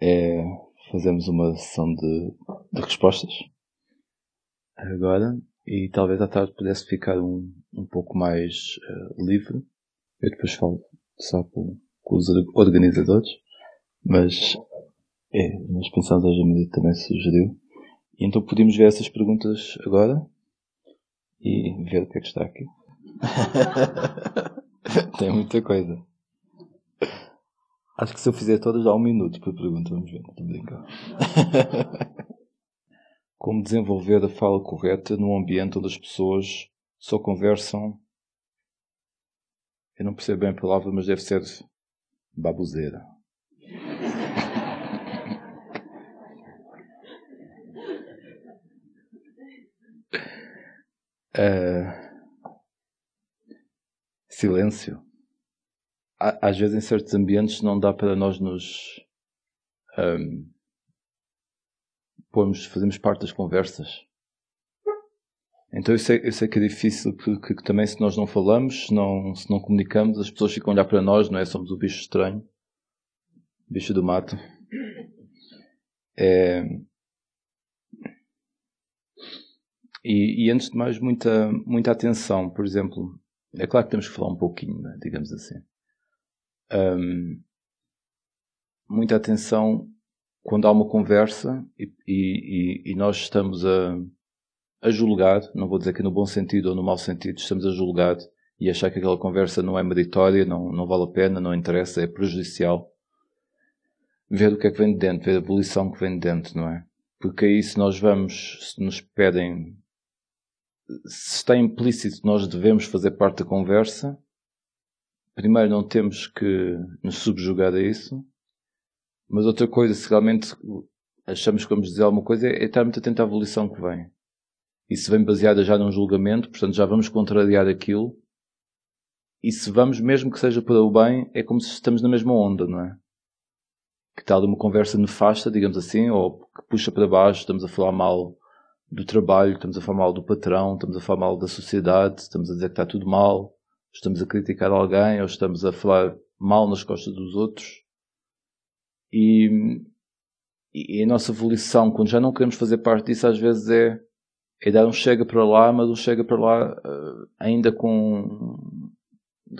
é fazermos uma sessão de, de respostas agora e talvez à tarde pudesse ficar um, um pouco mais uh, livre. Eu depois falo só com, com os organizadores, mas é, nós pensamos hoje a medida também sugeriu. E então podíamos ver essas perguntas agora e ver o que é que está aqui. Tem muita coisa. Acho que se eu fizer todas há um minuto por pergunta, vamos ver, estou brincando. Como desenvolver a fala correta num ambiente onde as pessoas só conversam. Eu não percebo bem a palavra, mas deve ser babuzeira. Uh, silêncio. Às vezes, em certos ambientes, não dá para nós nos um, pormos, fazermos parte das conversas. Então eu sei, eu sei que é difícil porque também se nós não falamos, se não, se não comunicamos, as pessoas ficam a olhar para nós, não é? Somos o bicho estranho, bicho do mato. É, E, e, antes de mais, muita, muita atenção. Por exemplo, é claro que temos que falar um pouquinho, né, digamos assim. Um, muita atenção quando há uma conversa e, e, e, nós estamos a, a julgar, não vou dizer que no bom sentido ou no mau sentido, estamos a julgar e achar que aquela conversa não é meritória, não, não vale a pena, não interessa, é prejudicial. Ver o que é que vem de dentro, ver a evolução que vem de dentro, não é? Porque aí se nós vamos, se nos pedem se está implícito nós devemos fazer parte da conversa, primeiro não temos que nos subjugar a isso, mas outra coisa, se realmente achamos que vamos dizer alguma coisa, é estar muito atento à evolução que vem. E se vem baseada já num julgamento, portanto já vamos contrariar aquilo, e se vamos, mesmo que seja para o bem, é como se estamos na mesma onda, não é? Que tal uma conversa nefasta, digamos assim, ou que puxa para baixo, estamos a falar mal do trabalho, estamos a falar mal do patrão, estamos a falar mal da sociedade, estamos a dizer que está tudo mal, estamos a criticar alguém ou estamos a falar mal nas costas dos outros. E, e a nossa evolução, quando já não queremos fazer parte disso, às vezes é, é dar um chega para lá, mas um chega para lá uh, ainda com.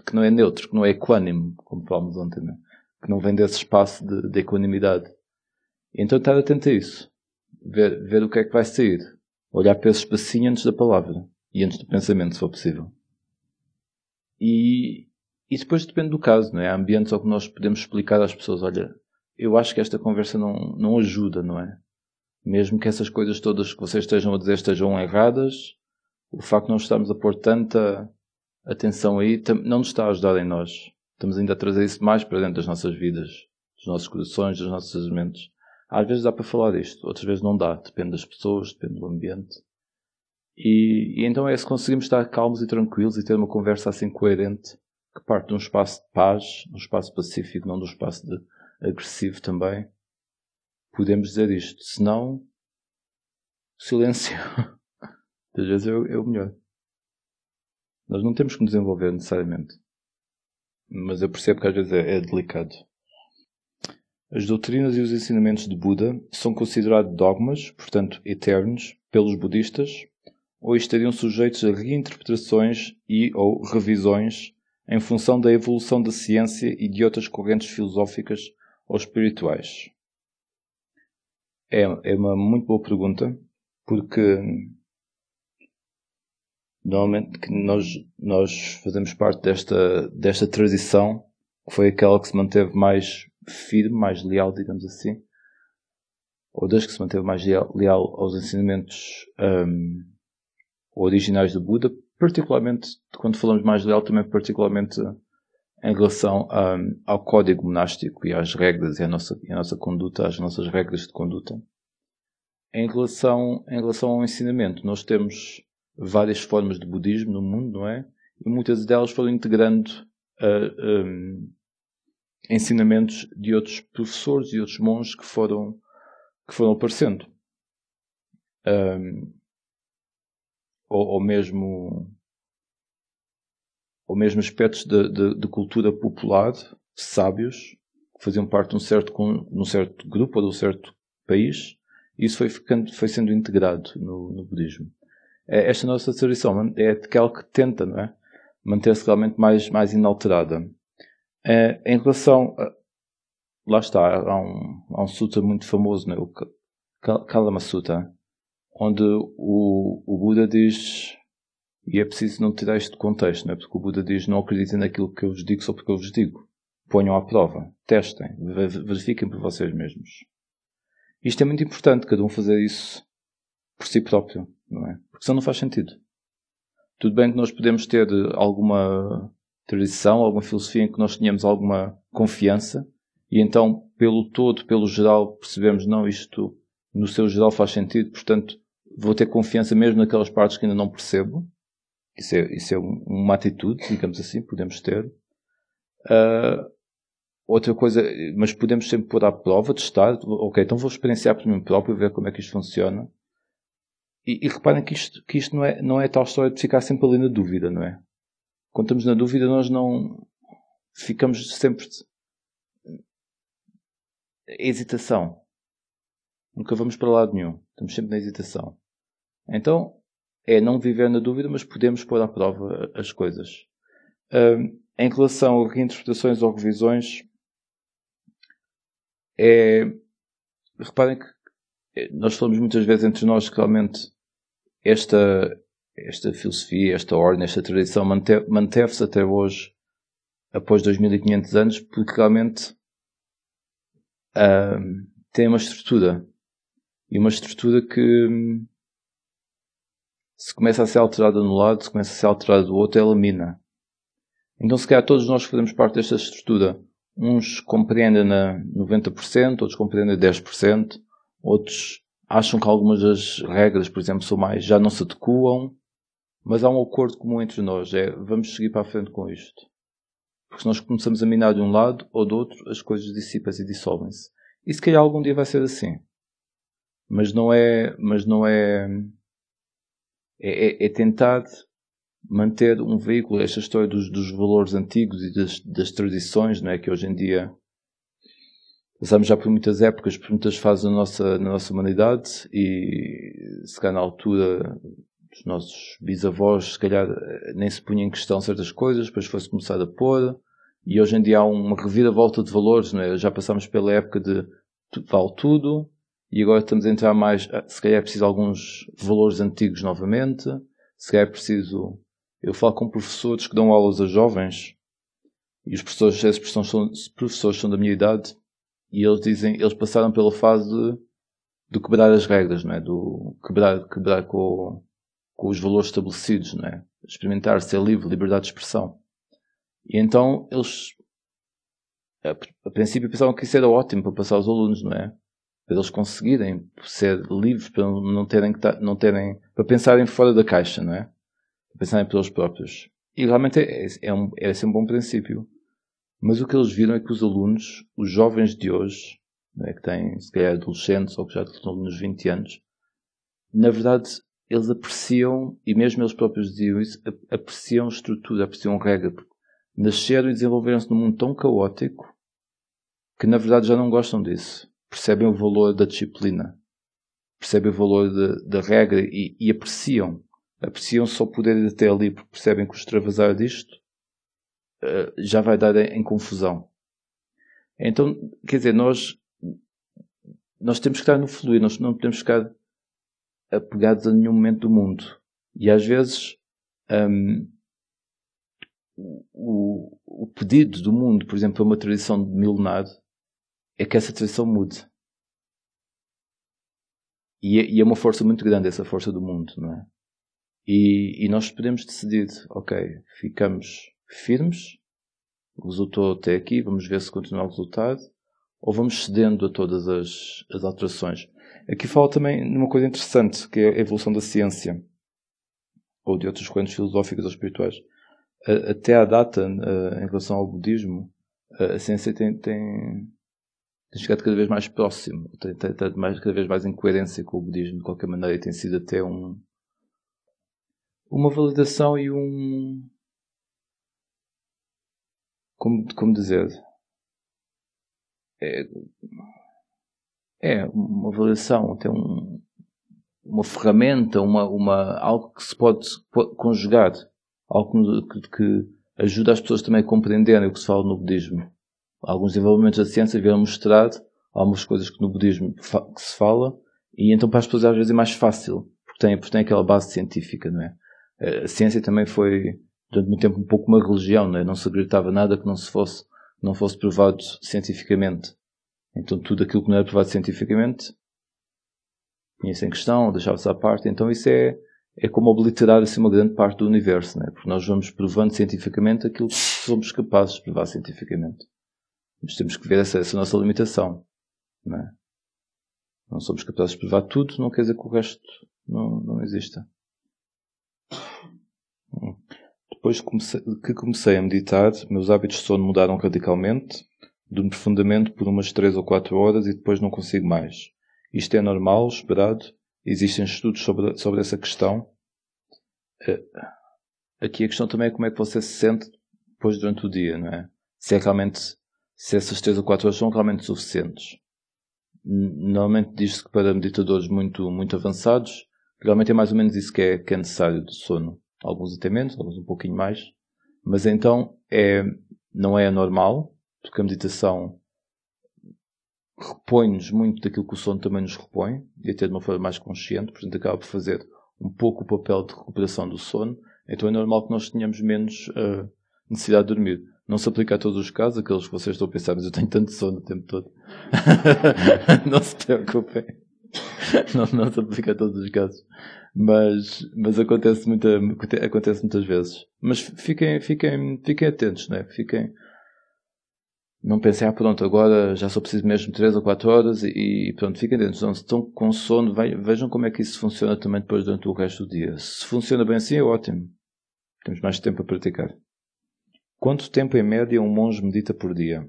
que não é neutro, que não é equânime, como falámos ontem, né? que não vem desse espaço de, de equanimidade. Então estar atento a isso. Ver, ver o que é que vai sair olhar para esse espacinho antes da palavra e antes do pensamento, se for possível. E, e depois depende do caso, não é? Há ambientes ao que nós podemos explicar às pessoas, olha, eu acho que esta conversa não, não ajuda, não é? Mesmo que essas coisas todas que vocês estejam a dizer estejam erradas, o facto de não estarmos a pôr tanta atenção aí não nos está a ajudar em nós. Estamos ainda a trazer isso mais para dentro das nossas vidas, dos nossos corações, dos nossos mentes. Às vezes dá para falar disto, outras vezes não dá. Depende das pessoas, depende do ambiente. E, e, então é se conseguimos estar calmos e tranquilos e ter uma conversa assim coerente, que parte de um espaço de paz, de um espaço pacífico, não de um espaço de agressivo também, podemos dizer isto. Se não, silêncio. Às vezes é, é o melhor. Nós não temos que nos desenvolver necessariamente. Mas eu percebo que às vezes é, é delicado. As doutrinas e os ensinamentos de Buda são considerados dogmas, portanto eternos, pelos budistas, ou estariam sujeitos a reinterpretações e ou revisões em função da evolução da ciência e de outras correntes filosóficas ou espirituais? É, é uma muito boa pergunta, porque normalmente nós, nós fazemos parte desta, desta tradição que foi aquela que se manteve mais firme, mais leal, digamos assim, ou das que se manteve mais leal, leal aos ensinamentos um, originais do Buda, particularmente, quando falamos mais leal, também particularmente em relação um, ao código monástico e às regras e à nossa, e à nossa conduta, às nossas regras de conduta. Em relação, em relação ao ensinamento, nós temos várias formas de budismo no mundo, não é? E muitas delas foram integrando uh, um, ensinamentos de outros professores e outros monges que foram, que foram aparecendo. Um, ou, ou, mesmo ou mesmo aspectos de, de, de, cultura popular, sábios, que faziam parte de um certo, um certo grupo ou de um certo país, e isso foi, ficando, foi sendo integrado no, no budismo. É, esta nossa tradição é aquela que tenta, não é? Manter-se realmente mais, mais inalterada. É, em relação a, lá está, há um, há um sutra muito famoso, né? o Kalama Sutta, onde o, o Buda diz, e é preciso não tirar isto de contexto, né? porque o Buda diz: Não acreditem naquilo que eu vos digo só porque eu vos digo. Ponham à prova, testem, verifiquem por vocês mesmos. Isto é muito importante, cada um fazer isso por si próprio, não é? Porque senão não faz sentido. Tudo bem que nós podemos ter alguma tradição, alguma filosofia em que nós tenhamos alguma confiança, e então, pelo todo, pelo geral, percebemos, não, isto no seu geral faz sentido, portanto, vou ter confiança mesmo naquelas partes que ainda não percebo. Isso é, isso é uma atitude, digamos assim, podemos ter. Uh, outra coisa, mas podemos sempre pôr à prova, testar. Ok, então vou experienciar por mim próprio, ver como é que isto funciona. E, e reparem que isto, que isto não, é, não é tal história de ficar sempre ali na dúvida, não é? Quando estamos na dúvida, nós não ficamos sempre hesitação. Nunca vamos para lado nenhum. Estamos sempre na hesitação. Então, é não viver na dúvida, mas podemos pôr à prova as coisas. Um, em relação a reinterpretações ou revisões, é. Reparem que é, nós falamos muitas vezes entre nós que realmente esta, esta filosofia, esta ordem, esta tradição manteve-se até hoje, após 2500 anos, porque realmente uh, tem uma estrutura. E uma estrutura que se começa a ser alterada no lado, se começa a ser alterada do outro, ela mina. Então, se calhar todos nós fazemos parte desta estrutura. Uns compreendem na 90%, outros compreendem 10%, outros acham que algumas das regras, por exemplo, são mais, já não se adequam, mas há um acordo comum entre nós, é vamos seguir para a frente com isto. Porque se nós começamos a minar de um lado ou do outro, as coisas dissipam-se e dissolvem-se. E se calhar algum dia vai ser assim. Mas não é, mas não é, é, é, é tentar manter um veículo, esta história dos, dos valores antigos e das, das tradições, não é? Que hoje em dia passamos já por muitas épocas, por muitas fases na nossa, na nossa humanidade e se calhar na altura dos nossos bisavós, se calhar nem se punha em questão certas coisas, depois foi-se começar a pôr e hoje em dia há uma reviravolta de valores, não é? Já passamos pela época de vale tudo e agora estamos a entrar mais, ah, se calhar é preciso alguns valores antigos novamente, se calhar é preciso, eu falo com professores que dão aulas a jovens e os professores, esses professores são, professores são da minha idade e eles dizem, eles passaram pela fase de, quebrar as regras, não é? Do quebrar, quebrar com, com os valores estabelecidos, não é? Experimentar ser livre, liberdade de expressão. E então eles, a, a princípio pensavam que isso era ótimo para passar aos alunos, não é? Para eles conseguirem ser livres, para não terem que não terem, para pensarem fora da caixa, não é? Para pensarem pelos próprios. E realmente é, é, um, é assim um bom princípio. Mas o que eles viram é que os alunos, os jovens de hoje, é, que têm, se calhar, adolescentes ou que já estão nos 20 anos, na verdade, eles apreciam, e mesmo eles próprios diziam isso, apreciam estrutura, apreciam regra. Nasceram e desenvolveram-se num mundo tão caótico que, na verdade, já não gostam disso. Percebem o valor da disciplina. Percebem o valor da regra e, e apreciam. Apreciam só poder ir até ali porque percebem que o extravasar disto eh, já vai dar em confusão. Então, quer dizer, nós, nós temos que estar no fluir, nós não podemos ficar apegados a nenhum momento do mundo. E às vezes, um, o, o pedido do mundo, por exemplo, a uma tradição de milenar, é que essa tradição mude. E é, e é, uma força muito grande essa força do mundo, não é? E, e nós podemos decidir, ok, ficamos firmes, resultou até aqui, vamos ver se continua o resultado, ou vamos cedendo a todas as, as alterações. Aqui fala também numa coisa interessante, que é a evolução da ciência, ou de outras correntes filosóficas ou espirituais. Até à data, em relação ao budismo, a ciência tem, tem, tem chegado cada vez mais próximo, tem, mais, cada vez mais em coerência com o budismo, de qualquer maneira, e tem sido até um, uma validação e um, como, como dizer, é, é uma avaliação, tem um, uma ferramenta, uma, uma, algo que se pode, pode conjugar, algo que, que, ajuda as pessoas também a compreenderem o que se fala no budismo. Alguns desenvolvimentos da ciência vieram mostrar algumas coisas que no budismo que se fala, e então para as pessoas às vezes é mais fácil, porque tem, porque tem aquela base científica, não é? A ciência também foi, durante muito tempo, um pouco uma religião, não é? Não se acreditava nada que não se fosse, não fosse provado cientificamente. Então tudo aquilo que não era provado cientificamente punha-se em questão, deixava-se à parte. Então isso é, é como obliterar assim, uma grande parte do universo, né? porque nós vamos provando cientificamente aquilo que somos capazes de provar cientificamente. Mas temos que ver essa, essa nossa limitação. Não, é? não somos capazes de provar tudo, não quer dizer que o resto não, não exista. Depois que comecei a meditar, meus hábitos de sono mudaram radicalmente. Durmo profundamente por umas 3 ou 4 horas e depois não consigo mais. Isto é normal, esperado? Existem estudos sobre, sobre essa questão? Eh, aqui a questão também é como é que você se sente depois durante o dia, não é? Se é realmente, se essas 3 ou 4 horas são realmente suficientes. Normalmente diz-se que para meditadores muito, muito avançados, realmente é mais ou menos isso que é, que é necessário de sono. Alguns até menos, alguns um pouquinho mais. Mas então é, não é anormal, porque a meditação repõe-nos muito daquilo que o sono também nos repõe, e até de uma forma mais consciente, portanto acaba por fazer um pouco o papel de recuperação do sono, então é normal que nós tenhamos menos uh, necessidade de dormir. Não se aplica a todos os casos, aqueles que vocês estão a pensar, mas eu tenho tanto sono o tempo todo. não se preocupem. Não, não se aplica a todos os casos. Mas, mas acontece, muita, acontece muitas vezes. Mas fiquem, fiquem, fiquem atentos, né? Fiquem, não pensem, ah, pronto, agora já só preciso mesmo 3 ou 4 horas e, pronto, fiquem. Então, se estão com sono, vejam como é que isso funciona também depois durante o resto do dia. Se funciona bem assim, é ótimo. Temos mais tempo a praticar. Quanto tempo em média um monge medita por dia?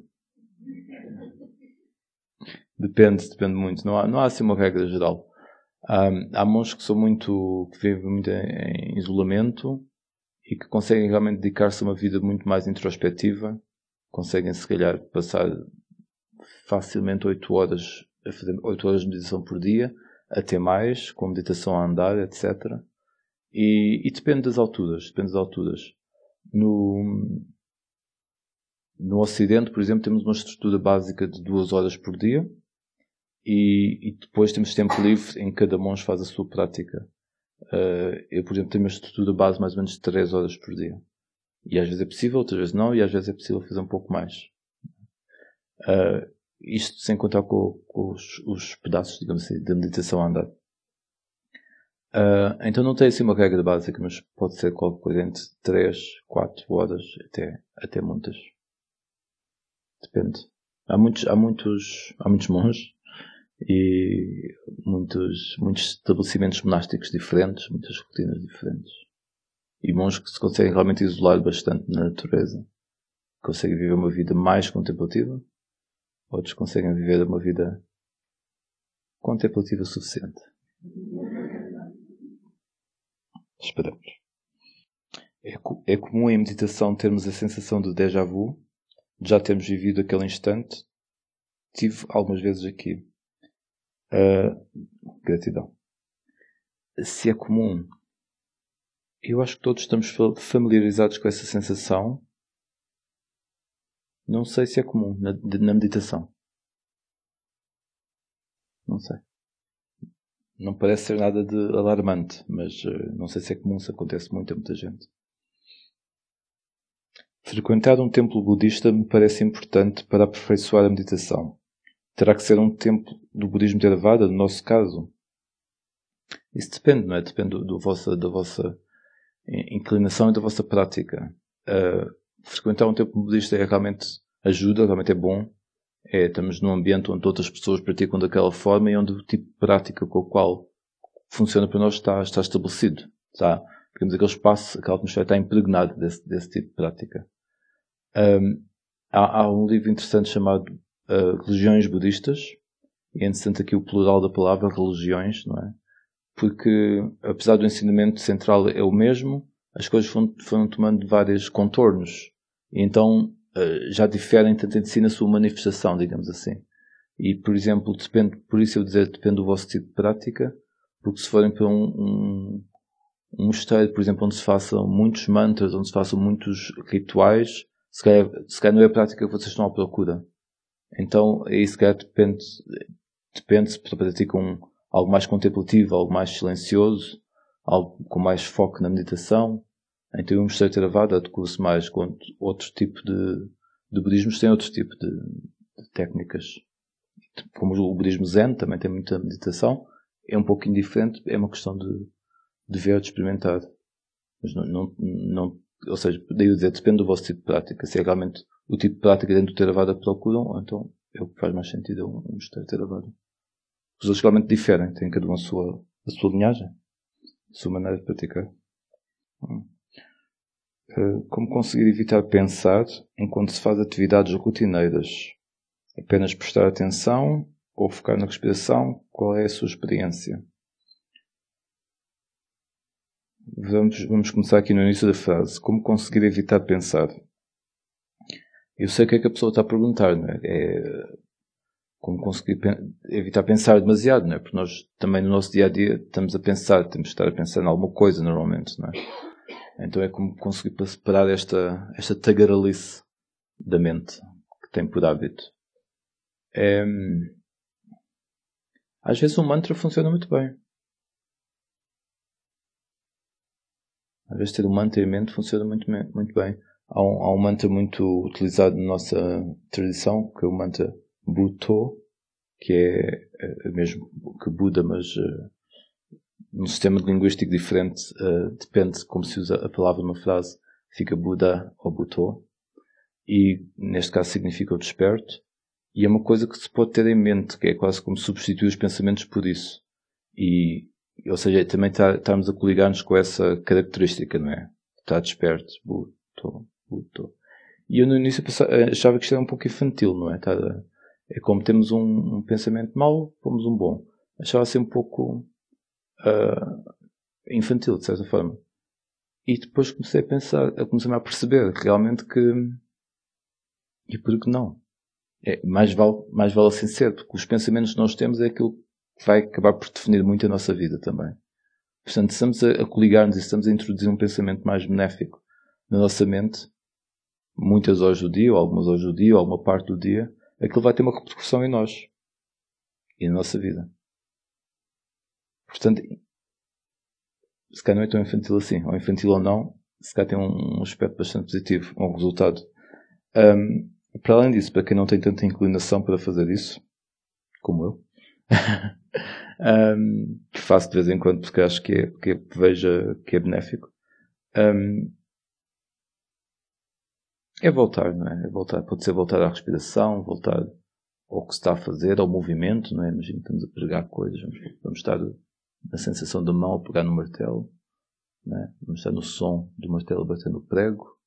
Depende, depende muito. Não há, não há assim uma regra geral. Há, há monges que são muito, que vivem muito em, em isolamento e que conseguem realmente dedicar-se a uma vida muito mais introspectiva conseguem se calhar passar facilmente 8 horas a fazer 8 horas de meditação por dia, até mais, com meditação a andar, etc. E, e depende das alturas, depende das alturas. No, no Ocidente, por exemplo, temos uma estrutura básica de 2 horas por dia e, e, depois temos tempo livre em que cada monge faz a sua prática. Uh, eu, por exemplo, tenho uma estrutura base mais ou menos de 3 horas por dia. E às vezes é possível, outras vezes não, e às vezes é possível fazer um pouco mais. Uh, isto sem contar com, com os, os, pedaços, digamos assim, da meditação a andar. Uh, então não tem assim uma regra básica, mas pode ser qualquer coisa entre 3, 4 horas, até, até muitas. Depende. Há muitos, há muitos, há muitos monges e muitos, muitos estabelecimentos monásticos diferentes, muitas rotinas diferentes e monges que se conseguem realmente isolar bastante na natureza. Conseguem viver uma vida mais contemplativa, outros conseguem viver uma vida contemplativa suficiente. Esperamos. É, é comum em meditação termos a sensação de déjà vu, já termos vivido aquele instante. Tive algumas vezes aqui. Uh, gratidão. Se é comum, eu acho que todos estamos familiarizados com essa sensação. Não sei se é comum na, na meditação. Não sei. Não parece ser nada de alarmante, mas uh, não sei se é comum, se acontece muito a muita gente. Frequentar um templo budista me parece importante para aperfeiçoar a meditação. Terá que ser um templo do budismo Theravada, no nosso caso? Isso depende, não é? Depende do, vossa, da vossa inclinação e da vossa prática. Uh, frequentar um templo budista é realmente ajuda, realmente é bom. É, estamos num ambiente onde outras pessoas praticam daquela forma e onde o tipo de prática com o qual funciona para nós está, está estabelecido. Está, digamos, aquele espaço, aquela atmosfera está impregnada desse, desse tipo de prática. Um, há, há, um livro interessante chamado uh, Religiões Budistas, e é interessante aqui o plural da palavra religiões, não é? porque apesar do ensinamento central é o mesmo, as coisas foram, foram tomando vários contornos. E então uh, já diferem tanto entre si na sua manifestação, digamos assim. E, por exemplo, depende, por isso eu dizer depende do vosso tipo de prática, porque se forem para um, um, um mosteiro, por exemplo, onde se façam muitos mantras, onde se façam muitos rituais, se calhar, se calhar não é a prática que vocês estão à procura. Então, aí se calhar depende, depende se praticam algo mais contemplativo, algo mais silencioso, algo com mais foco na meditação. Então, o mosteiro Theravada adequa-se mais com outro tipo de, de budismos, tem outro tipo de, de técnicas. Como o budismo Zen também tem muita meditação, é um pouquinho diferente, é uma questão de, de ver, de experimentar. Mas não, não, não ou seja, daí eu dizer, depende do vosso tipo de prática. Se é realmente o tipo de prática dentro do Theravada procuram, então é o que faz mais sentido é um, mosteiro Theravada. Os outros realmente diferem, têm cada um a sua, a sua linhagem, a sua maneira de praticar. Hum. Uh, como conseguir evitar pensar enquanto se faz atividades rotineiras? Apenas prestar atenção ou focar na respiração? Qual é a sua experiência? Vamos, vamos começar aqui no início da frase. Como conseguir evitar pensar? Eu sei o que é que a pessoa está a perguntar, não é? é como conseguir evitar pensar demasiado, não é? Porque nós também no nosso dia a dia estamos a pensar, temos de estar a pensar em alguma coisa normalmente, não é? Então é como conseguir separar esta, esta tagaralice da mente que tem por hábito. É, às vezes um mantra funciona muito bem. Às vezes ter um mantra em mente funciona muito, muito bem. Há um, há um mantra muito utilizado na nossa tradição, que é o mantra Bhutto, que é, é, é mesmo que Buda, mas uh, num sistema de linguístico diferente, uh, depende como se usa a palavra numa frase, fica Buda ou Bhutto. E neste caso significa o desperto. E é uma coisa que se pode ter em mente, que é quase como substituir os pensamentos por isso. E ou seja, também está, estamos a coligar-nos com essa característica, não é? Está desperto, buto, buto. E eu no início achava que isto era um pouco infantil, não é? Está, é como temos um, um, pensamento mau, pomos um bom. Achava assim um pouco uh, infantil, de certa forma. E depois comecei a pensar, comecei a perceber realmente que. E por que não? É, mais, vale, mais vale assim ser, porque os pensamentos que nós temos é aquilo vai acabar por definir muito a nossa vida também. Portanto, estamos a, coligar-nos e estamos a introduzir um pensamento mais benéfico na nossa mente, muitas horas do dia, ou algumas horas do dia, ou alguma parte do dia, aquilo vai ter uma repercussão em nós e na nossa vida. Portanto, se calhar não é tão infantil assim, ou infantil ou não, se calhar tem um, um aspecto bastante positivo, um resultado. Um, para além disso, para quem não tem tanta inclinação para fazer isso, como eu, um, que faço de vez em quando porque acho que, é, que veja que é benéfico. Um, é voltar, não é? é? voltar, pode ser voltar à respiração, voltar ao que se está a fazer, ao movimento, não é? Imagina estamos a pregar coisas, vamos, vamos estar na sensação da mão a pegar no martelo, não é? vamos estar no som do martelo batendo o prego.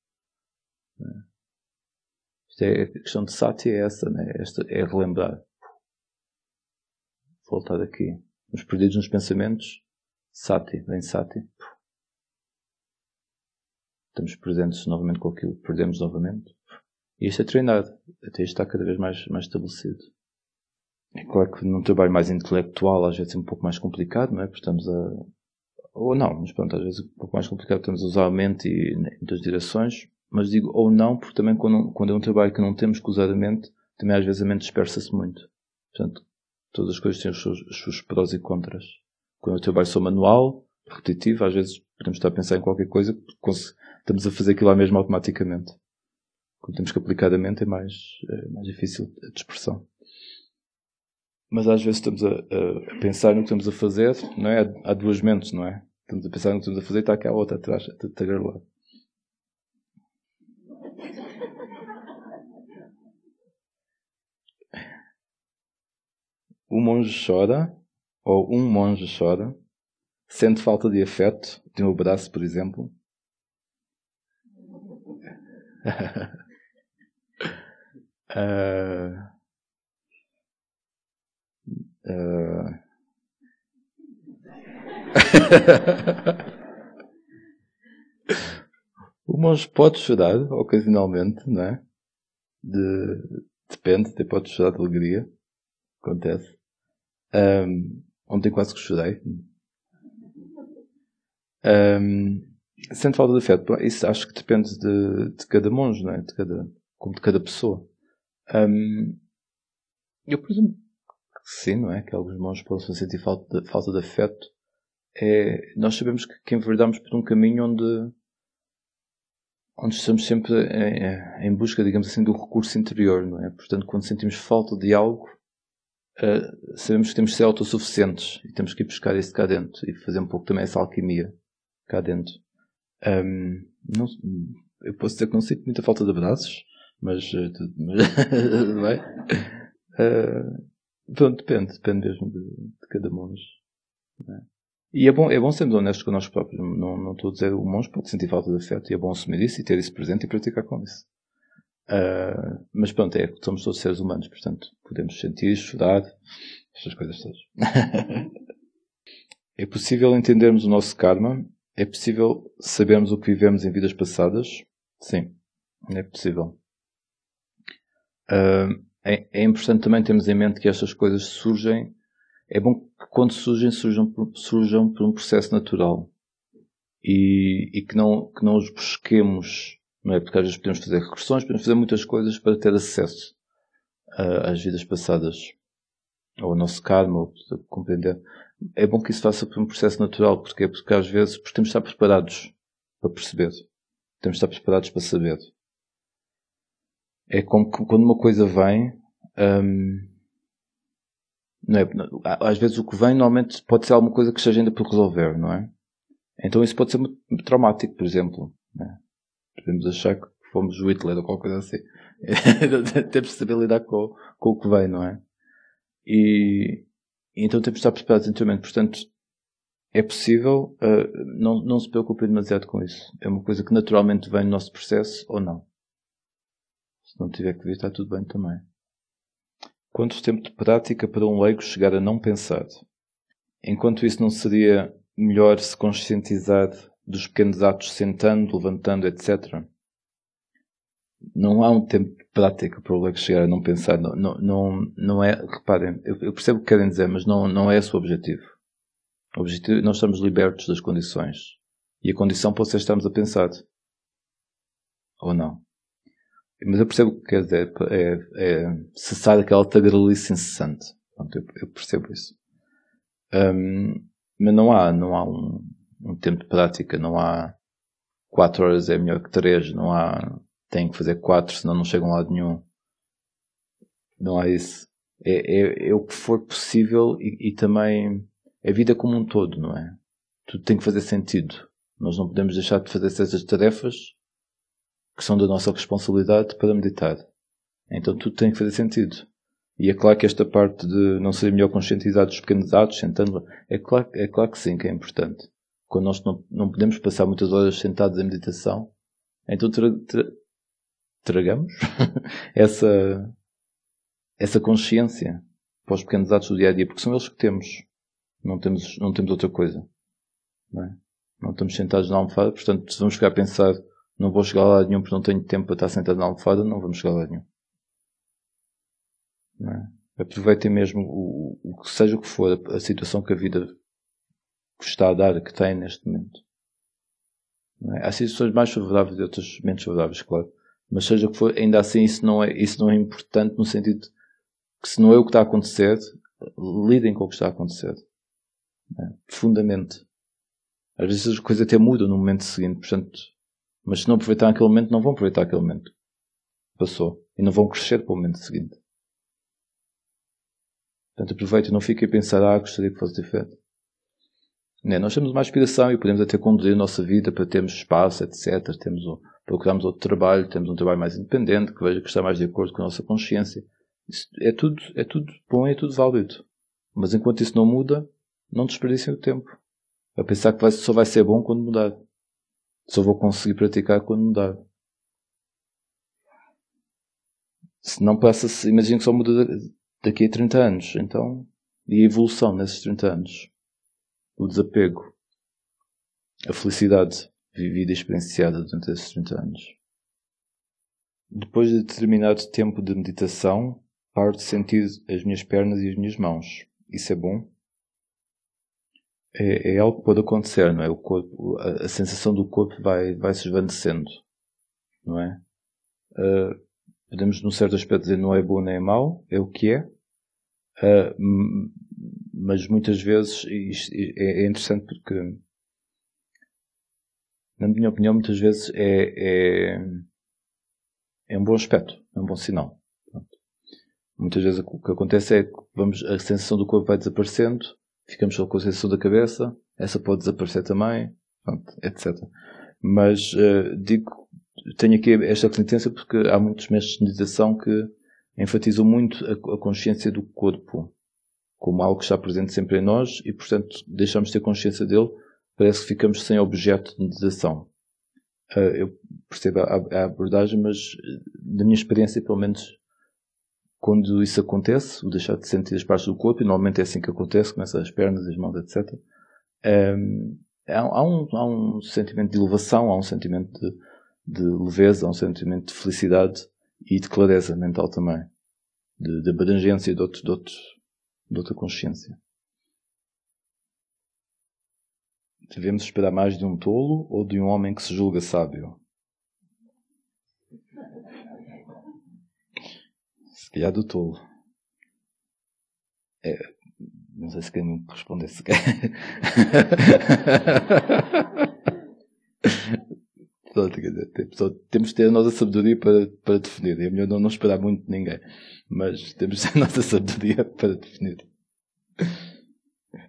Não é? Isto é, a questão de sati é essa, né? Esta é relembrar voltar aqui. Nos perdidos nos pensamentos, sati, vem sati. Estamos presentes novamente com aquilo, perdemos novamente. E isto é treinado, até isto está cada vez mais, mais estabelecido. É claro que num trabalho mais intelectual às vezes é um pouco mais complicado, não é? Porque estamos a. Ou não, mas pronto, às vezes é um pouco mais complicado, estamos a usar a mente e, em duas direções. Mas digo ou não, porque também quando, quando é um trabalho que não temos que usar a mente, também às vezes a mente dispersa-se muito. Portanto, Todas as coisas têm os seus, os seus prós e contras. Quando eu trabalho só manual, repetitivo, às vezes podemos estar a pensar em qualquer coisa, estamos a fazer aquilo lá mesmo automaticamente. Quando temos que aplicar a mente é mais, é mais difícil a dispersão. Mas às vezes estamos a, a, pensar no que estamos a fazer, não é? Há duas mentes, não é? Estamos a pensar no que estamos a fazer e está cá a outra atrás, a tagarelar. O monge chora, ou um monge chora, sente falta de afeto de um abraço, por exemplo. uh, uh... o monge pode chorar ocasionalmente, não é? de, depende, até pode chorar de alegria. Acontece. Um, ontem quase que chorei. Um, sente falta de afeto. Isso acho que depende de, de cada monge, não é? De cada, como de cada pessoa. Um, eu presumo que sim, não é? Que alguns monges possam sentir falta de, falta de afeto. É, nós sabemos que, que enverdamos por um caminho onde, onde estamos sempre em, em, busca, digamos assim, do recurso interior, não é? Portanto, quando sentimos falta de algo, uh, sabemos que temos que ser autossuficientes e temos que ir buscar isso cá dentro e fazer um pouco também essa alquimia cá dentro. Um, não, eu posso dizer que não sinto muita falta de abraços, mas, eh, mas vai. Uh, pronto, depende, depende mesmo de, de cada monge. É? E é bom, é bom sermos honestos com nós próprios. Não, não estou a dizer o monge pode sentir falta de afeto e é bom assumir isso e ter isso presente e praticar com isso. Uh, mas pronto, é, somos todos seres humanos, portanto, podemos sentir, chorar, estas coisas todas. é possível entendermos o nosso karma é possível sabermos o que vivemos em vidas passadas? Sim, é possível. Uh, é, é, importante também termos em mente que estas coisas surgem. É bom que quando surgem, surjam, surjam por um processo natural. E, e que, não, que não os busquemos, não é? Porque às vezes podemos fazer regressões, podemos fazer muitas coisas para ter acesso uh, às vidas passadas. Ou ao nosso karma, ou compreender é bom que isso faça por um processo natural, porque, porque às vezes porque temos de estar preparados para perceber. Temos de estar preparados para saber. É como que quando uma coisa vem, hum, não é, às vezes o que vem normalmente pode ser alguma coisa que seja ainda por resolver, não é? Então isso pode ser muito, muito traumático, por exemplo. É? Podemos achar que fomos o Hitler ou qualquer coisa assim. Temos de saber lidar com, com o que vem, não é? E, então temos de estar preparados interiormente. Portanto, é possível, uh, não, não se preocupem demasiado com isso. É uma coisa que naturalmente vem no nosso processo ou não. Se não tiver que vir, está tudo bem também. Quanto tempo de prática para um leigo chegar a não pensar? Enquanto isso não seria melhor se conscientizar dos pequenos atos sentando, levantando, etc não há um tempo de prática para o leigo chegar a não pensar. Não, não, não, não é, reparem, eu, eu, percebo o que querem dizer, mas não, não é esse o objetivo. O objetivo, nós estamos libertos das condições. E a condição pode ser estarmos a pensar. Ou não. Mas eu percebo o que quer dizer. É, é cessar aquela tagarelice incessante. Pronto, eu, eu percebo isso. Um, mas não há, não há um, um tempo de prática. Não há quatro horas é melhor que três. Não há têm que fazer quatro, senão não chegam a lado nenhum. Não há isso. É, é, é o que for possível e, e, também a vida como um todo, não é? Tudo tem que fazer sentido. Nós não podemos deixar de fazer essas tarefas que são da nossa responsabilidade para meditar. Então tudo tem que fazer sentido. E é claro que esta parte de não ser melhor conscientizado dos pequenos atos, sentando, é claro, é claro que sim, que é importante. Quando nós não, não podemos passar muitas horas sentados em meditação, então ter, ter, tragamos essa, essa consciência para os pequenos atos do dia a dia, porque são eles que temos. Não temos, não temos outra coisa. Não, é? não estamos sentados na almofada, portanto, se vamos ficar a pensar, não vou chegar lado nenhum porque não tenho tempo para estar sentado na almofada, não vamos chegar lado nenhum. Não é? Aproveitem mesmo o, o que seja o que for, a, a situação que a vida está a dar, que tem neste momento. É? Há situações mais favoráveis e outras menos favoráveis, claro. Mas seja o que for, ainda assim isso não é, isso não é importante no sentido que se não é o que está a acontecer, lidem com o que está a acontecer. É, profundamente. Às vezes as coisas até mudam no momento seguinte, portanto, mas se não aproveitar aquele momento, não vão aproveitar aquele momento. Passou. E não vão crescer para o momento seguinte. Portanto, aproveitem, não fiquem a pensar, ah, gostaria que fosse diferente. Né? Nós temos uma aspiração e podemos até conduzir a nossa vida para termos espaço, etc. Temos o, procuramos outro trabalho, temos um trabalho mais independente, que veja que está mais de acordo com a nossa consciência. Isso é tudo, é tudo bom é tudo válido. Mas enquanto isso não muda, não desperdicem o tempo. A pensar que vai, só vai ser bom quando mudar. Só vou conseguir praticar quando mudar. Se não passa-se, imagino que só muda daqui a 30 anos. Então, e a evolução nesses 30 anos o desapego, a felicidade vivida e experienciada durante esses 30 anos. depois de determinado tempo de meditação, paro de sentir as minhas pernas e as minhas mãos. Isso é bom? É, é algo que pode acontecer, não é? O corpo, a, a, sensação do corpo vai, vai se esvanecendo, não é? Uh, podemos, num certo aspecto, dizer não é bom nem é mau, é o que é. Uh, mas muitas vezes é, é interessante porque, na minha opinião, muitas vezes é, é, é um bom aspecto, é um bom sinal. Muitas vezes o que acontece é que vamos, a sensação do corpo vai desaparecendo, ficamos só com a sensação da cabeça, essa pode desaparecer também, pronto, etc. Mas uh, digo, tenho aqui esta sentença porque há muitos mestres de meditação que enfatizam muito a, a, consciência do corpo como algo que está presente sempre em nós e, portanto, deixamos de ter consciência dele, parece que ficamos sem objeto de meditação. Uh, eu percebo a, abordagem, mas da minha experiência, pelo menos, quando isso acontece, o deixar de sentir as partes do corpo, e normalmente é assim que acontece, começa as pernas, as mãos, etc. Um, há, um, há um sentimento de elevação, há um sentimento de, de leveza, há um sentimento de felicidade e de clareza mental também. De, de abrangência de, outro, de, outro, de outra consciência. Devemos esperar mais de um tolo ou de um homem que se julga sábio? calhar do tolo. É, não sei se quer me responder se quer. temos de ter a nossa sabedoria para, para definir. É melhor não, não esperar muito de ninguém. Mas temos de ter a nossa sabedoria para definir.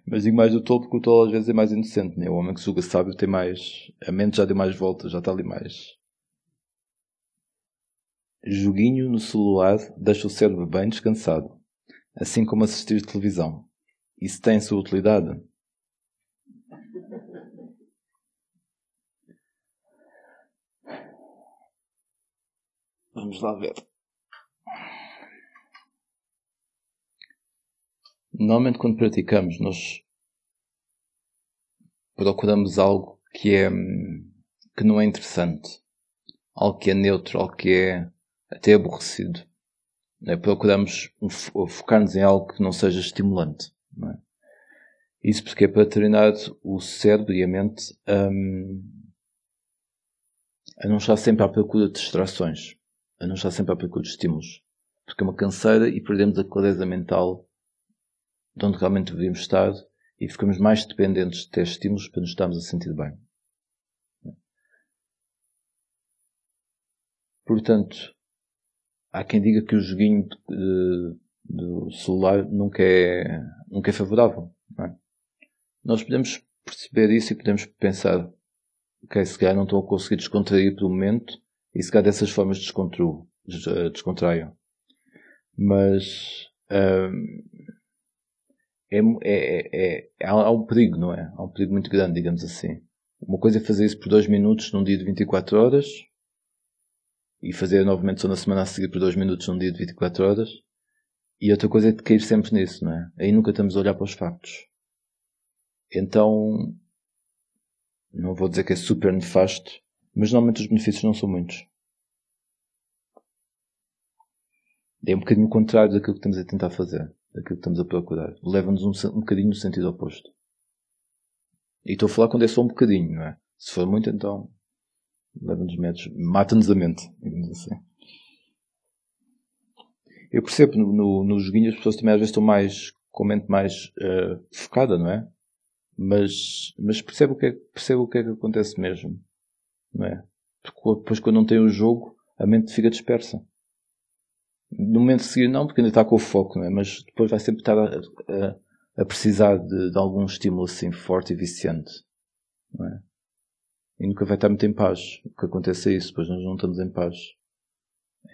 Mas digo mais do tolo porque o tolo às vezes é mais inocente. Né? O homem que julga sábio tem mais. A mente já deu mais voltas, já está ali mais Joguinho no celular deixa o cérebro bem descansado, assim como assistir televisão. Isso tem sua utilidade? Vamos lá ver. Normalmente, quando praticamos, nós procuramos algo que é que não é interessante, algo que é neutro, algo que é até aborrecido. É? Procuramos focar-nos em algo que não seja estimulante. Não é? Isso porque é para treinar o cérebro e a mente um, a não estar sempre à procura de distrações, a não estar sempre à procura de estímulos. Porque é uma canseira e perdemos a clareza mental de onde realmente deveríamos estar e ficamos mais dependentes de ter estímulos para nos estarmos a sentir bem. Portanto, há quem diga que o joguinho do celular nunca é, nunca é favorável. É? Nós podemos perceber isso e podemos pensar, ok, se calhar não estou a conseguir descontrair pelo momento e se calhar dessas formas descontraiam. descontraiam. Mas hum, é, é, é, é, há um perigo, não é? Há um perigo muito grande, digamos assim. Uma coisa é fazer isso por dois minutos num dia de 24 horas e fazer novamente só na semana a seguir por dois minutos num dia de 24 horas. E outra coisa é de cair sempre nisso, não é? Aí nunca estamos a olhar para os factos. Então, não vou dizer que é super nefasto, mas normalmente os benefícios não são muitos. É um bocadinho contrário daquilo que estamos a tentar fazer, daquilo que estamos a procurar. Leva-nos um, um bocadinho no sentido oposto. E estou a falar quando é só um bocadinho, não é? Se for muito, então leva-nos metros, mata-nos a mente, digamos assim. Eu percebo no, no, no joguinho as pessoas também às vezes estão mais, com a mente mais uh, focada, não é? Mas, mas percebo o que é, percebo o que é que acontece mesmo, não é? Porque depois quando não tem o jogo, a mente fica dispersa. No momento seguinte não, porque ainda está com o foco, não é? Mas depois vai sempre estar a, a, a precisar de, de algum estímulo assim forte e viciante, não é? e nunca vai estar muito em paz. O que acontece é isso, depois nós não estamos em paz.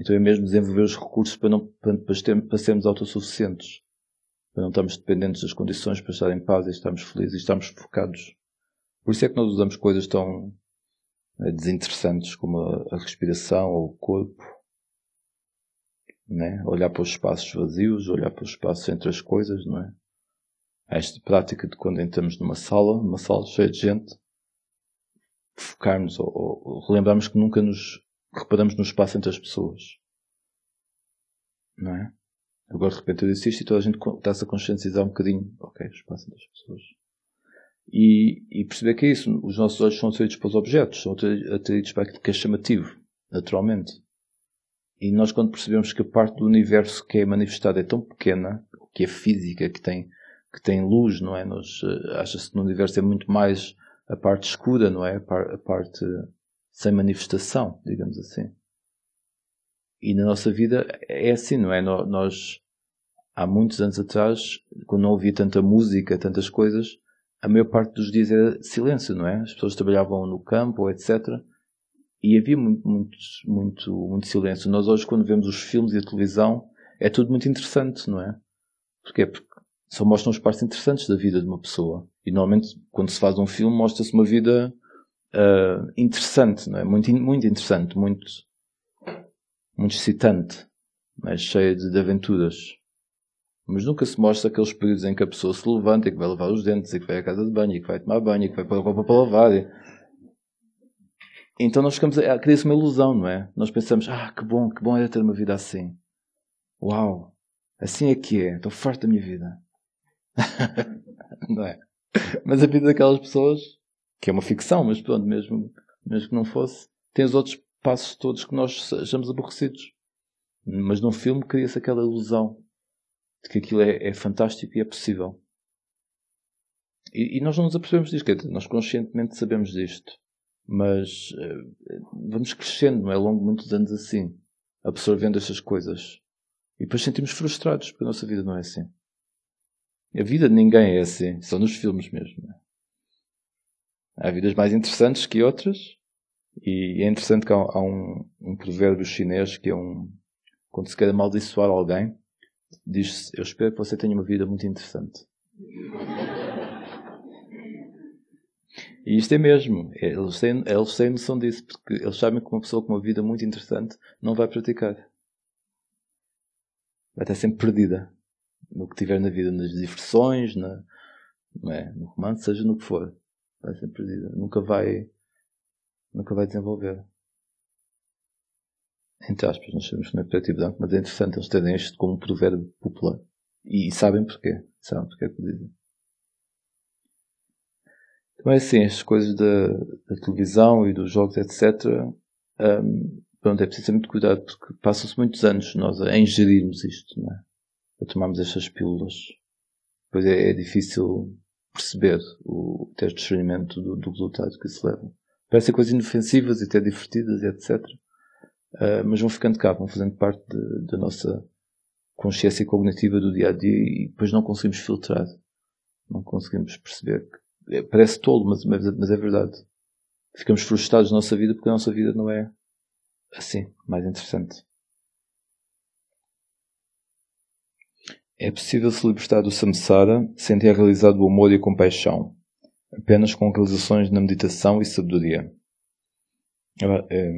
Então é mesmo desenvolver os recursos para, não, para, para sermos autossuficientes. Para não estarmos dependentes das condições para estar em paz e estarmos felizes e estarmos focados. Por isso é que nós usamos coisas tão desinteressantes como a, respiração ou o corpo. Né? Olhar para os espaços vazios, olhar para os espaços entre as coisas, não é? Esta prática de quando entramos numa sala, numa sala cheia de gente, focarmos ou, ou relembrarmos que nunca nos reparamos no espaço entre as pessoas. Não é? Agora de repente eu disse isto e toda a gente está-se a conscientizar um bocadinho. Ok, o espaço entre as pessoas. E, e, perceber que é isso. Os nossos olhos são atraídos para os objetos, são atraídos para aquilo que é chamativo, naturalmente. E nós, quando percebemos que a parte do universo que é manifestada é tão pequena, que é física, que tem, que tem luz, não é? Nós, uh, acha-se que no universo é muito mais a parte escura, não é? A, par, a parte sem manifestação, digamos assim. E na nossa vida é assim, não é? Nós, há muitos anos atrás, quando não havia tanta música, tantas coisas, a maior parte dos dias era silêncio, não é? As pessoas trabalhavam no campo, etc. E havia muito, muito, muito, muito silêncio. Nós hoje, quando vemos os filmes e a televisão, é tudo muito interessante, não é? Porquê? Porque só mostram as partes interessantes da vida de uma pessoa. E normalmente, quando se faz um filme, mostra-se uma vida uh, interessante, não é? Muito, muito interessante, muito, muito excitante, mas cheia de, de aventuras. Mas nunca se mostra aqueles períodos em que a pessoa se levanta e que vai lavar os dentes e que vai à casa de banho e que vai tomar banho e que vai pôr a roupa para lavar. E... Então nós ficamos a cria-se uma ilusão, não é? Nós pensamos, ah, que bom, que bom era ter uma vida assim. Uau, assim é que é, estou farto da minha vida. não é? Mas a vida daquelas pessoas, que é uma ficção, mas pronto, mesmo, mesmo que não fosse, tem os outros passos todos que nós sejamos aborrecidos. Mas num filme cria-se aquela ilusão de que aquilo é, é fantástico e é possível. E, e, nós não nos apercebemos disto, quer dizer, nós conscientemente sabemos disto, mas uh, vamos crescendo, é? Ao longo de muitos anos assim, absorvendo estas coisas. E depois sentimos frustrados, porque a nossa vida não é assim. A vida de ninguém é assim, só nos filmes mesmo. É? Há vidas mais interessantes que outras, e é interessante que há, há um, um provérbio chinês que é um. Quando se quer amaldiçoar alguém, diz Eu espero que você tenha uma vida muito interessante. E isto é mesmo. Eles têm, eles têm noção disso, porque eles sabem que uma pessoa com uma vida muito interessante não vai praticar. Vai estar sempre perdida no que tiver na vida, nas diversões, na, é? no romance, seja no que for. Vai ser perdida. Nunca vai, nunca vai desenvolver entre aspas, nós sabemos que não é preto e branco, mas é interessante eles terem isto como um provérbio popular. E, e sabem porquê. Sabem porquê que dizem. Então é assim, estas coisas da, da televisão e dos jogos, etc. Um, pronto, é preciso ter muito cuidado porque passam-se muitos anos nós a ingerirmos isto, não é? A tomarmos estas pílulas. Depois é, é difícil perceber o, ter discernimento do, do resultado que isso leva. Parecem coisas inofensivas e até divertidas etc. Uh, mas vão ficando cá, vão fazendo parte da nossa consciência cognitiva do dia a dia e depois não conseguimos filtrar, não conseguimos perceber. Que, é, parece tolo, mas, mas é verdade. Ficamos frustrados na nossa vida porque a nossa vida não é assim, mais interessante. É possível se libertar do samsara sem ter realizado o amor e a compaixão, apenas com realizações na meditação e sabedoria. É,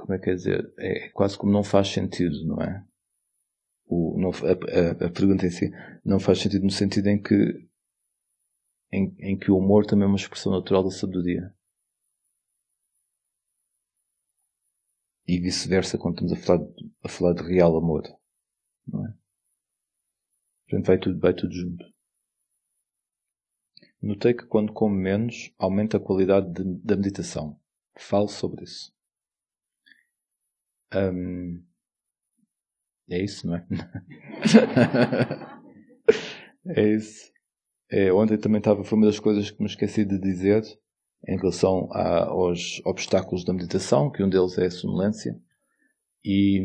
como é que é dizer? É quase como não faz sentido, não é? O, não, a, a, a, pergunta em si não faz sentido no sentido em que em, em que o humor também é uma expressão natural da sabedoria. E vice-versa quando estamos a falar, de, a falar de real amor. Não é? Portanto, vai tudo, vai tudo junto. Notei que quando como menos, aumenta a qualidade de, da meditação. Falo sobre isso. Um, é isso, não é? é isso. É, ontem também estava, foi uma das coisas que me esqueci de dizer em relação a, aos obstáculos da meditação, que um deles é a sonolência. E,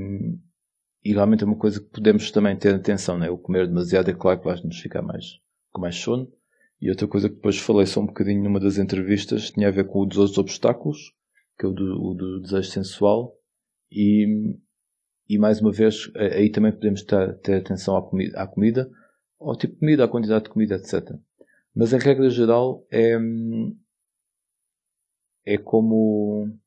e realmente é uma coisa que podemos também ter atenção, né? O comer demasiado é claro que vai-nos ficar mais, com mais sono. E outra coisa que depois falei só um bocadinho numa das entrevistas tinha a ver com o dos outros obstáculos, que é o do, o do desejo sensual e, e mais uma vez, aí também podemos ter, ter atenção à comida, à comida, ao tipo de comida, à quantidade de comida, etc. Mas a regra geral é, é como,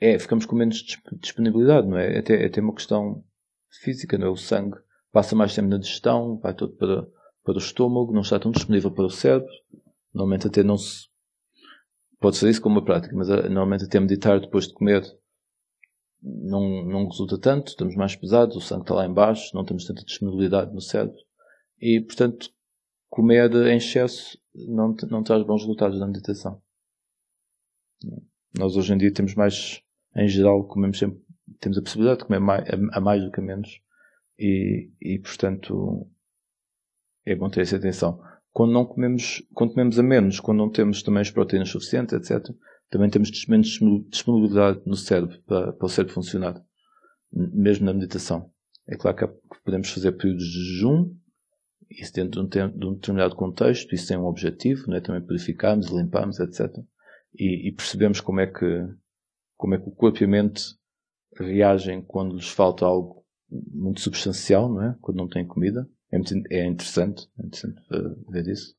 é, ficamos com menos disponibilidade, não é? É até, é até uma questão física, não é? O sangue passa mais tempo na digestão, vai todo para, para o estômago, não está tão disponível para o cérebro. Normalmente até não se, pode ser isso como uma prática, mas uh, normalmente até meditar depois de comer não, não resulta tanto, estamos mais pesados, o sangue está lá embaixo, não temos tanta disponibilidade no cérebro e, portanto, comer em excesso não, não traz bons resultados na meditação. Nós hoje em dia temos mais, em geral, comemos sempre, temos a possibilidade de comer mais, a, a mais do que a menos e, e, portanto, é bom ter essa atenção. Quando não comemos, quando comemos a menos, quando não temos também as proteínas suficientes, etc., também temos menos disponibilidade no cérebro para, para o cérebro funcionar, mesmo na meditação. É claro que podemos fazer períodos de jejum, isso dentro de um, de um determinado contexto, isso tem um objetivo, é? também purificarmos, limparmos, etc. E, e, percebemos como é que como é que o corpo e a mente reagem quando lhes falta algo muito substancial, não é? Quando não têm comida. É, muito, é interessante, é interessante ver isso.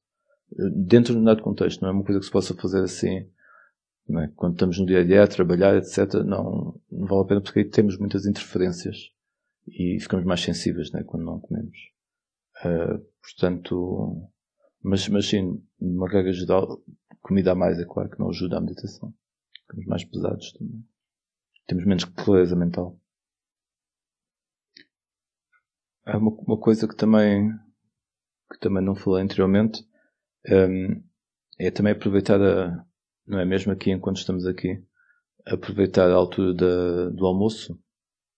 Dentro de um dado contexto, não é uma coisa que se possa fazer assim, é? Quando estamos no dia a dia a trabalhar, etc., não, não vale a pena porque aí temos muitas interferências e ficamos mais sensíveis, né? Quando não comemos. Uh, portanto, mas, mas sim, uma regra geral, comida a mais é claro que não ajuda à meditação. Ficamos mais pesados também. Temos menos clareza mental. Há uma, uma coisa que também, que também não falei anteriormente, um, é também aproveitar a, não é mesmo aqui enquanto estamos aqui, aproveitar a altura da, do almoço,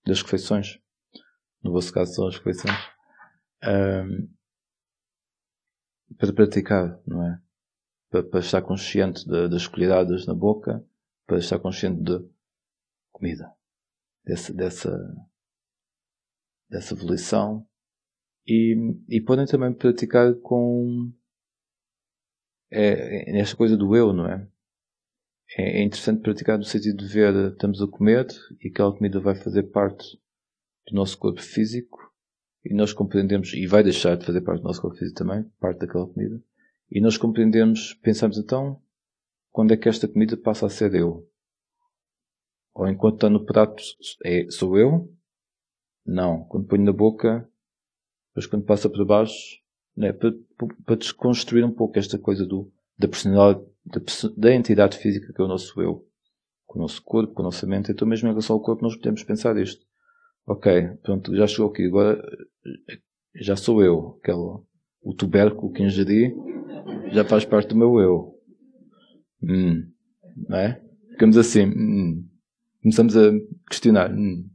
das refeições. No vosso caso são as refeições. Um, para praticar, não é? Para, para estar consciente de, das colheradas na boca, para estar consciente de comida, dessa, dessa, dessa evolução e, e podem também praticar com é, nesta coisa do eu, não é? É? É interessante praticar no sentido de ver estamos a comer e aquela comida vai fazer parte do nosso corpo físico e nós compreendemos, e vai deixar de fazer parte do nosso corpo físico também, parte daquela comida, e nós compreendemos, pensamos então, quando é que esta comida passa a ser eu? Ou enquanto está no prato, é, sou eu? Não. Quando ponho na boca, depois quando passa para baixo, né, para, para desconstruir um pouco esta coisa do, da personalidade, da, da entidade física que é o nosso eu. Com o nosso corpo, com a nossa mente. Então mesmo em relação ao corpo nós podemos pensar isto. Ok, pronto, já chegou aqui, agora já sou eu. Aquele, o tubérculo que ingeri já faz parte do meu eu. Hum, não é? Ficamos assim. Hum. Começamos a questionar. Hum.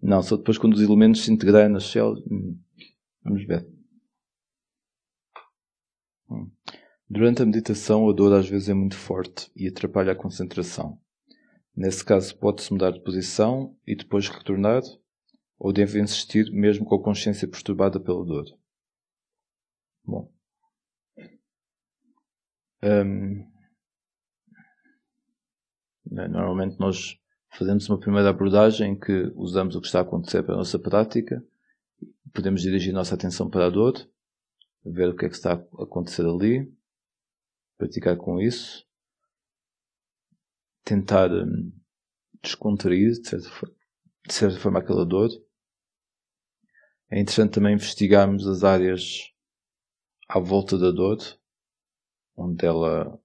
Não, só depois quando os elementos se integrarem nas células. Hum. Vamos ver. Hum. Durante a meditação, a dor às vezes é muito forte e atrapalha a concentração. Nesse caso, pode-se mudar de posição e depois retornar, ou deve insistir mesmo com a consciência perturbada pela dor. Bom. Um, normalmente nós fazemos uma primeira abordagem em que usamos o que está a acontecer para a nossa prática, podemos dirigir nossa atenção para a dor, ver o que é que está a acontecer ali, praticar com isso, tentar um, descontrair de certa, forma, de certa forma aquela dor. É interessante também investigarmos as áreas à volta da dor, onde ela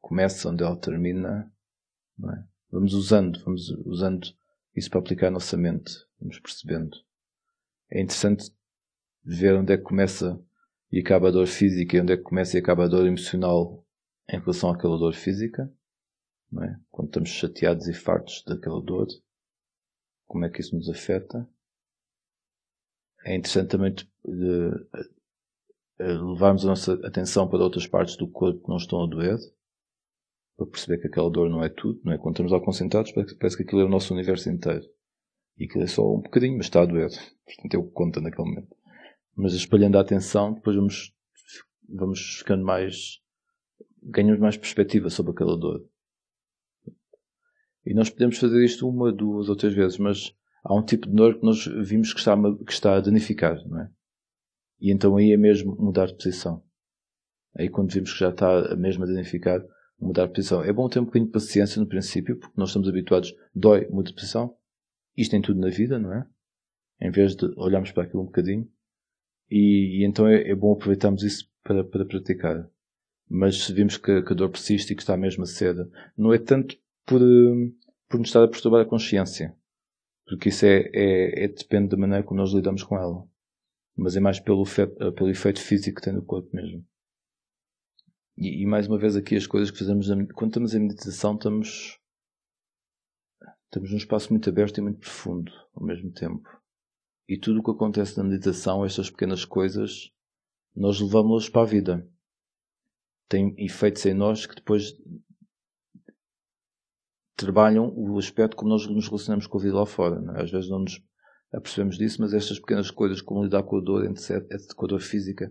começa, onde ela termina. É? Vamos usando, vamos usando isso para aplicar a nossa mente, vamos percebendo. É interessante ver onde é que começa e acaba a dor física onde é que começa e acaba a dor emocional em relação àquela dor física. É? Quando estamos chateados e fartos daquela dor, como é que isso nos afeta? É interessante também de, de, de levarmos a nossa atenção para outras partes do corpo que não estão a doer, para perceber que aquela dor não é tudo, não é? Quando estamos lá concentrados, parece que aquilo é o nosso universo inteiro. E aquilo é só um bocadinho, mas está a doer. Portanto, é o que conta naquele momento. Mas espalhando a atenção, depois vamos, vamos ficando mais, ganhamos mais perspectiva sobre aquela dor. E nós podemos fazer isto uma, duas ou três vezes, mas há um tipo de dor que nós vimos que está, que está a danificar, não é? E então aí é mesmo mudar de posição. Aí quando vimos que já está mesmo a danificar, mudar de posição. É bom ter um bocadinho de paciência no princípio, porque nós estamos habituados, dói, muda de posição. Isto em tudo na vida, não é? Em vez de olharmos para aquilo um bocadinho. E, e então é, é, bom aproveitarmos isso para, para praticar. Mas vimos que, que, a dor persiste e que está mesmo a ser, não é tanto por, eh, por nos estar a perturbar a consciência, porque isso é, é, é, depende da maneira como nós lidamos com ela, mas é mais pelo, fe, eh, pelo efeito físico que tem no corpo mesmo. E, e, mais uma vez aqui as coisas que fazemos, quando estamos em meditação, estamos, estamos num espaço muito aberto e muito profundo ao mesmo tempo. E tudo o que acontece na meditação, estas pequenas coisas, nós levamos-las para a vida. Tem efeitos em nós que depois trabalham o aspecto como nós nos relacionamos com a vida lá fora. É? Às vezes não nos apercebemos disso, mas estas pequenas coisas, como lidar com a dor, etc., com a dor física,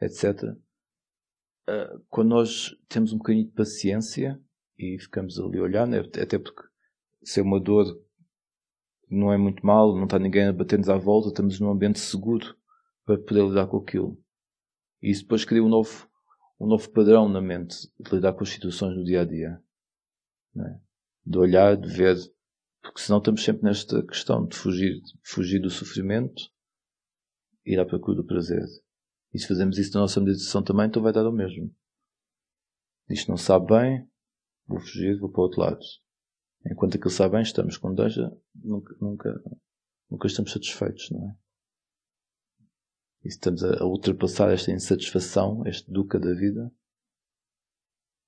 etc., ah, quando nós temos um bocadinho de paciência e ficamos ali a olhar, né? até porque se é uma dor não é muito mal, não está ninguém a bater-nos à volta, estamos num ambiente seguro para poder lidar com aquilo. E isso depois cria um novo, um novo padrão na mente de lidar com as situações do dia a dia. É? De olhar, de ver, porque senão estamos sempre nesta questão de fugir, fugir do sofrimento ir à procura do prazer. E se fazemos isso na nossa meditação também, então vai dar o mesmo. Isto não sabe bem, vou fugir, vou para o outro lado. Enquanto aquilo sabe bem, estamos com deja, nunca, nunca, nunca estamos satisfeitos, não é? E estamos a, ultrapassar esta insatisfação, este duca da vida,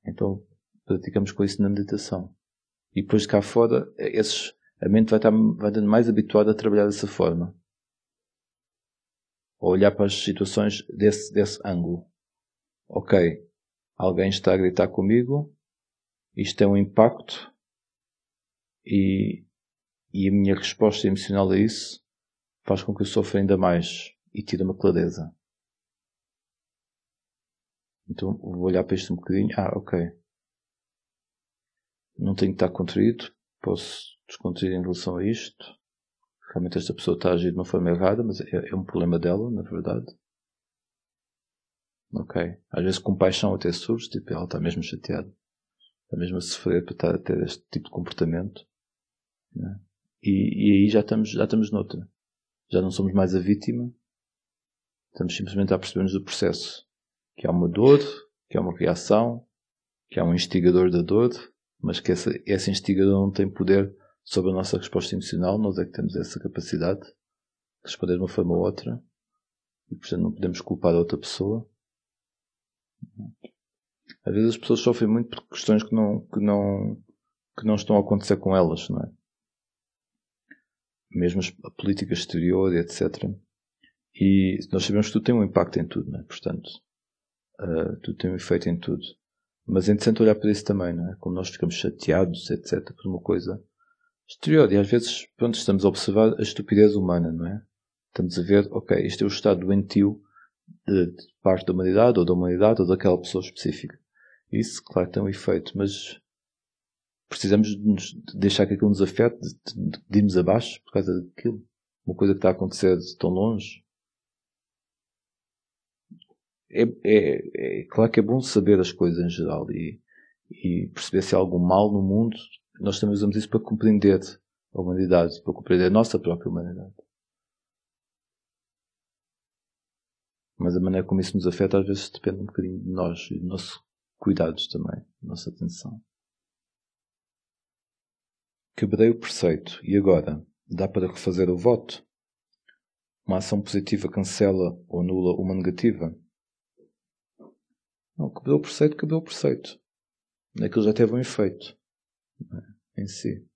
então praticamos com isso na meditação. E depois de cá fora, esses, a mente vai estar vai estar mais habituada a trabalhar dessa forma ou olhar para as situações desse, desse ângulo. Ok, alguém está a gritar comigo, isto tem um impacto e, e a minha resposta emocional a isso faz com que eu sofra ainda mais e tire uma clareza. Então vou olhar para isto um bocadinho. Ah, ok. Não tenho que estar contraído. Posso descontrair em relação a isto realmente esta pessoa está a agir de uma forma errada, mas é, é um problema dela, na verdade. Ok. Às vezes compaixão até surge, tipo, ela está mesmo chateada. Está mesmo a sofrer para estar a ter este tipo de comportamento. Né? E, e, aí já estamos, já estamos noutra. Já não somos mais a vítima. Estamos simplesmente a perceber-nos do processo. Que há uma dor, que há uma reação, que há um instigador da dor, mas que essa, esse instigador não tem poder sobre a nossa resposta emocional, nós é que temos essa capacidade de responder de uma forma ou outra e, portanto, não podemos culpar a outra pessoa. Às vezes as pessoas sofrem muito por questões que não, que não, que não estão a acontecer com elas, não é? Mesmo a política exterior, etc. E nós sabemos que tudo tem um impacto em tudo, não é? Portanto, uh, tudo tem um efeito em tudo. Mas é interessante olhar para isso também, não é? Como nós ficamos chateados, etc., por uma coisa exterior. E às vezes, pronto, estamos a observar a estupidez humana, não é? Estamos a ver, ok, este é o estado doentio de, de parte da humanidade, ou da humanidade, ou daquela pessoa específica. Isso, claro, tem um efeito, mas precisamos de, nos, de deixar que aquilo nos afete, de, de, de irmos abaixo por causa daquilo. Uma coisa que está a acontecer de tão longe. É, é, é, claro que é bom saber as coisas em geral e, e perceber se há algum mal no mundo nós também usamos isso para compreender a humanidade, para compreender a nossa própria humanidade. Mas a maneira como isso nos afeta às vezes depende um bocadinho de nós e do nosso cuidados também, da nossa atenção. Quebrei o preceito e agora dá para refazer o voto? Uma ação positiva cancela ou anula uma negativa? Não, quebrou o preceito, quebrou o preceito. Aquilo já teve um efeito em si.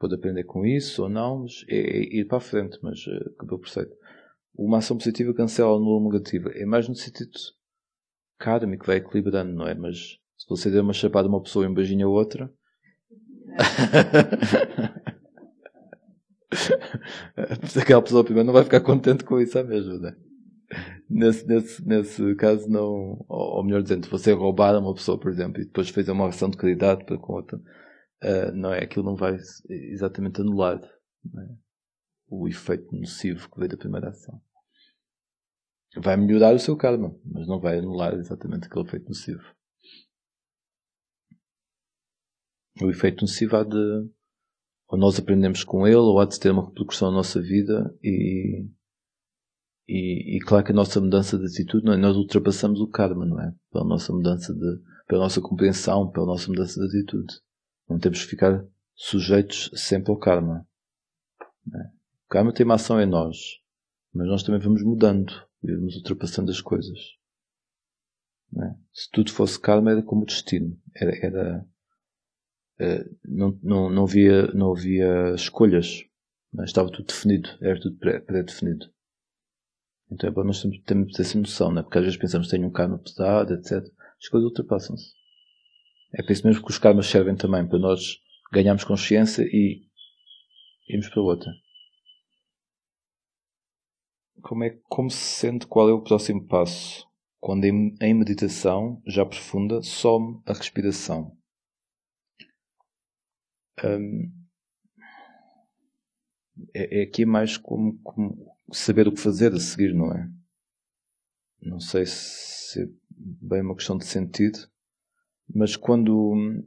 Pode aprender com isso ou não, mas é, é ir para a frente, mas uh, acabou o preceito. Uma ação positiva cancela anula negativa. É mais no sentido kármico, vai equilibrando, não é? Mas se você der uma chapada a uma pessoa e um beijinho a outra. Aquela pessoa primeiro não vai ficar contente com isso, é mesmo, não é? Nesse, nesse, nesse caso não, ou melhor dizendo, você roubar uma pessoa, por exemplo, e depois fez uma ação de caridade para com outra, uh, não é, aquilo não vai exatamente anular é? o efeito nocivo que veio da primeira ação. Vai melhorar o seu karma, mas não vai anular exatamente aquele efeito nocivo. O efeito nocivo há de, ou nós aprendemos com ele, ou há de ter uma repercussão na nossa vida e e, e, claro que a nossa mudança de atitude, nós ultrapassamos o karma, não é? Pela nossa mudança de, pela nossa compreensão, pela nossa mudança de atitude. Não temos que ficar sujeitos sempre ao karma. É? O karma tem uma ação em nós, mas nós também vamos mudando e vamos ultrapassando as coisas. É? Se tudo fosse karma, era como o destino. Era, era uh, não, não, não, havia, não havia escolhas. Não é? Estava tudo definido. Era tudo pré-definido. Então é bom nós temos essa noção, né? porque às vezes pensamos que tem um karma pesado, etc. As coisas ultrapassam-se. É por isso mesmo que os karmas servem também para nós ganharmos consciência e irmos para outra. Como é como se sente qual é o próximo passo? Quando em, em meditação já profunda some a respiração. Hum, é, é, aqui mais como, como, saber o que fazer a seguir, não é? Não sei se é bem uma questão de sentido, mas quando,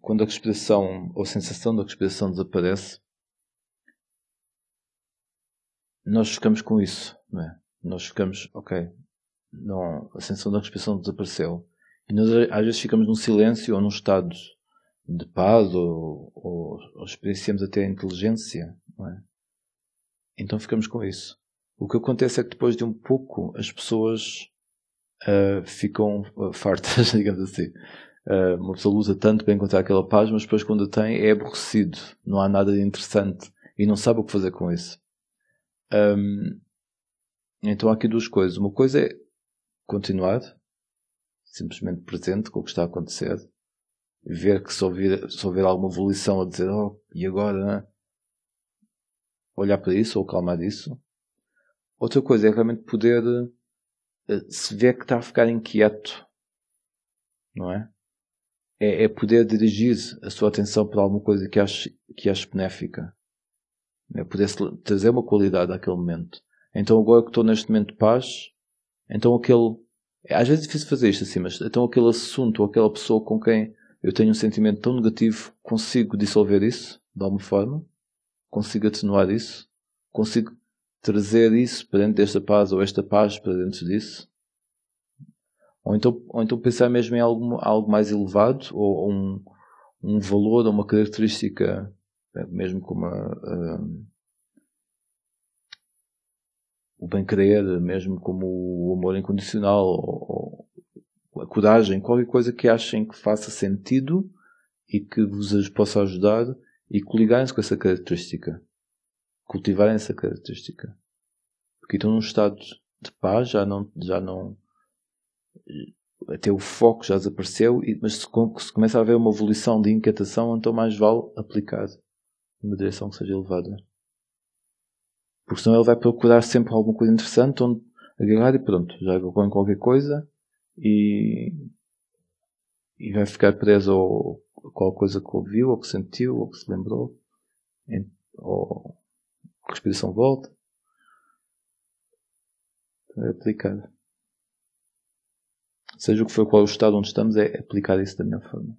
quando a respiração ou a sensação da respiração desaparece, nós ficamos com isso, não é? Nós ficamos, ok, não, a sensação da respiração desapareceu. E nós às vezes ficamos num silêncio ou num estado de paz ou, ou, ou experienciamos até a inteligência, não é? Então ficamos com isso. O que acontece é que depois de um pouco as pessoas uh, ficam uh, fartas, digamos assim. Uh, uma pessoa luta tanto para encontrar aquela paz, mas depois quando a tem é aborrecido. Não há nada de interessante e não sabe o que fazer com isso. Um, então há aqui duas coisas. Uma coisa é continuar, simplesmente presente com o que está a acontecer, ver que se houver, se houver alguma evolução a dizer, oh, e agora, né? Olhar para isso ou calmar isso. Outra coisa é realmente poder eh, se ver que está a ficar inquieto, não é? É, é poder dirigir a sua atenção para alguma coisa que ache, que ache benéfica. É poder trazer uma qualidade àquele momento. Então agora que estou neste momento de paz, então aquele. Às vezes é difícil fazer isto assim, mas então aquele assunto ou aquela pessoa com quem eu tenho um sentimento tão negativo, consigo dissolver isso de alguma forma? Consigo atenuar isso? Consigo trazer isso para dentro desta paz ou esta paz para dentro disso? Ou então, ou então pensar mesmo em algo, algo mais elevado ou um, um valor ou uma característica, mesmo como a, a, o bem-querer, mesmo como o amor incondicional ou, ou a coragem, qualquer coisa que achem que faça sentido e que vos possa ajudar e coligarem-se com essa característica. Cultivarem essa característica. Porque estão num estado de paz, já não, já não, até o foco já desapareceu, mas se, começa a haver uma evolução de inquietação, então mais vale aplicar numa direção que seja elevada. Porque senão ele vai procurar sempre alguma coisa interessante onde agarrar e pronto, já agarrou qualquer coisa e, e vai ficar preso ao, qual coisa que ouviu, ou que sentiu, ou que se lembrou, ou a respiração volta. É aplicar. Seja o que for qual o estado onde estamos, é aplicar isso da melhor forma.